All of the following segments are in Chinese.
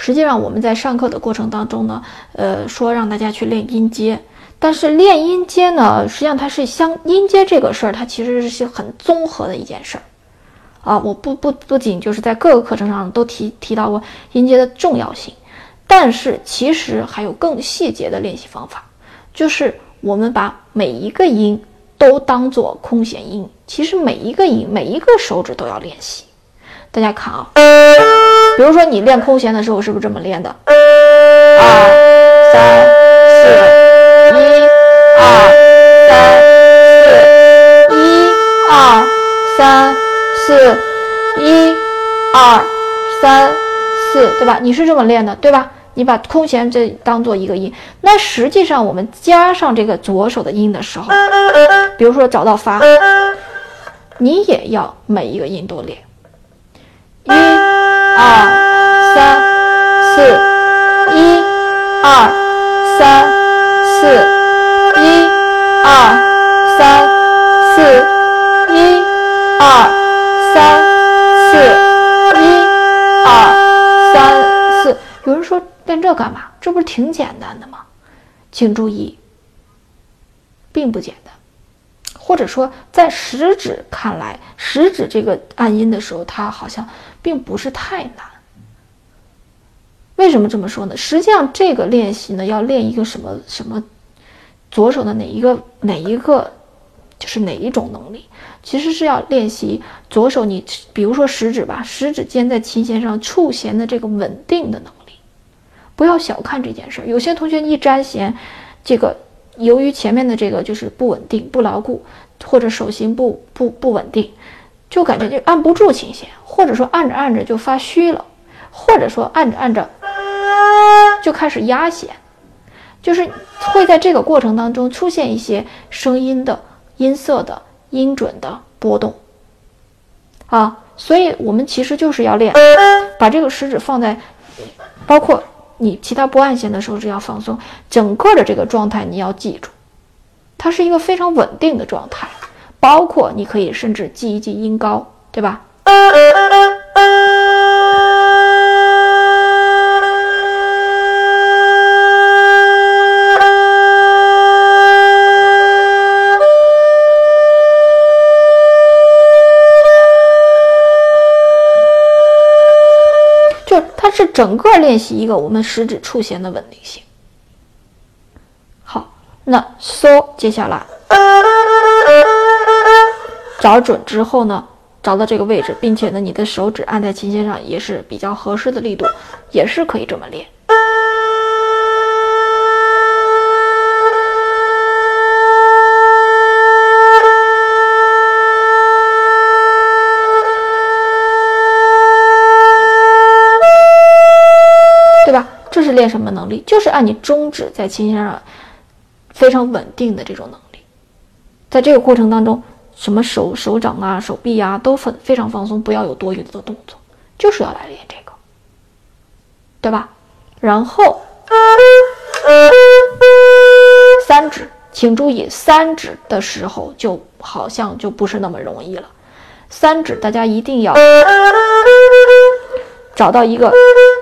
实际上我们在上课的过程当中呢，呃，说让大家去练音阶，但是练音阶呢，实际上它是相音阶这个事儿，它其实是很综合的一件事儿啊。我不不不仅就是在各个课程上都提提到过音阶的重要性，但是其实还有更细节的练习方法，就是我们把每一个音都当做空弦音，其实每一个音每一个手指都要练习。大家看啊，比如说你练空弦的时候，是不是这么练的？二三四，一二三四，一二三四，一二三四，对吧？你是这么练的，对吧？你把空弦这当做一个音，那实际上我们加上这个左手的音的时候，比如说找到发，你也要每一个音都练。一、二、三、四，一、二、三、四，一、二、三、四，一、二、三、四，一、二、三、四。有人说练这干嘛？这不是挺简单的吗？请注意，并不简单。或者说，在食指看来，食指这个按音的时候，它好像并不是太难。为什么这么说呢？实际上，这个练习呢，要练一个什么什么，左手的哪一个哪一个，就是哪一种能力？其实是要练习左手，你比如说食指吧，食指尖在琴弦上触弦的这个稳定的能力，不要小看这件事儿。有些同学一沾弦，这个。由于前面的这个就是不稳定、不牢固，或者手型不不不稳定，就感觉就按不住琴弦，或者说按着按着就发虚了，或者说按着按着就开始压弦，就是会在这个过程当中出现一些声音的音色的音准的波动啊，所以我们其实就是要练，把这个食指放在，包括。你其他不按弦的时候，只要放松，整个的这个状态你要记住，它是一个非常稳定的状态。包括你可以甚至记一记音高，对吧？它是整个练习一个我们食指触弦的稳定性。好，那嗦，接下来找准之后呢，找到这个位置，并且呢，你的手指按在琴弦上也是比较合适的力度，也是可以这么练。练什么能力？就是按你中指在琴弦上非常稳定的这种能力，在这个过程当中，什么手手掌啊、手臂啊都非非常放松，不要有多余的动作，就是要来练这个，对吧？然后三指，请注意，三指的时候就好像就不是那么容易了。三指大家一定要找到一个。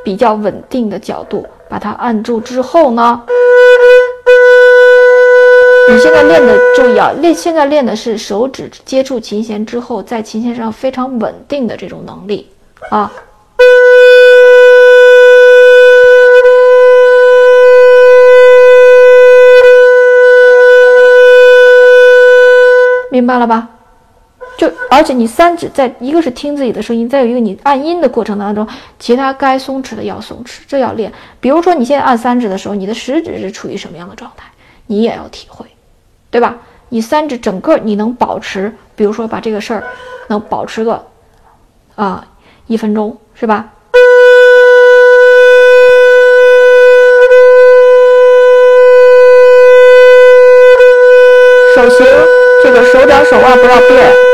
比较稳定的角度，把它按住之后呢，你现在练的注意啊，练现在练的是手指接触琴弦之后，在琴弦上非常稳定的这种能力啊，明白了吧？就而且你三指在一个是听自己的声音再有一个你按音的过程当中其他该松弛的要松弛这要练。比如说你现在按三指的时候你的食指是处于什么样的状态你也要体会对吧？你三指整个你能保持比如说把这个事儿能保持个啊一分钟是吧？手型这个手掌手腕不要变。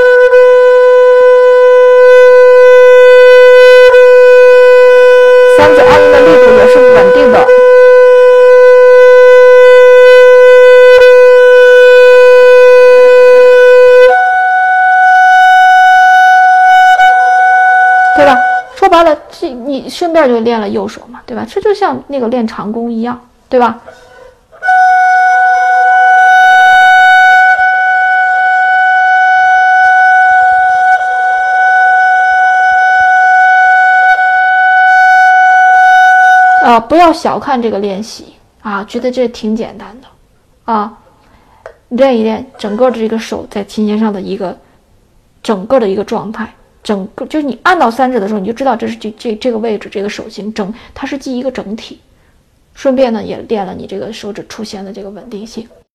白了，这你顺便就练了右手嘛，对吧？这就像那个练长弓一样，对吧？啊，不要小看这个练习啊，觉得这挺简单的啊，练一练，整个的这个手在琴弦上的一个整个的一个状态。整个就是你按到三指的时候，你就知道这是这这这个位置，这个手型整它是记一个整体，顺便呢也练了你这个手指出弦的这个稳定性。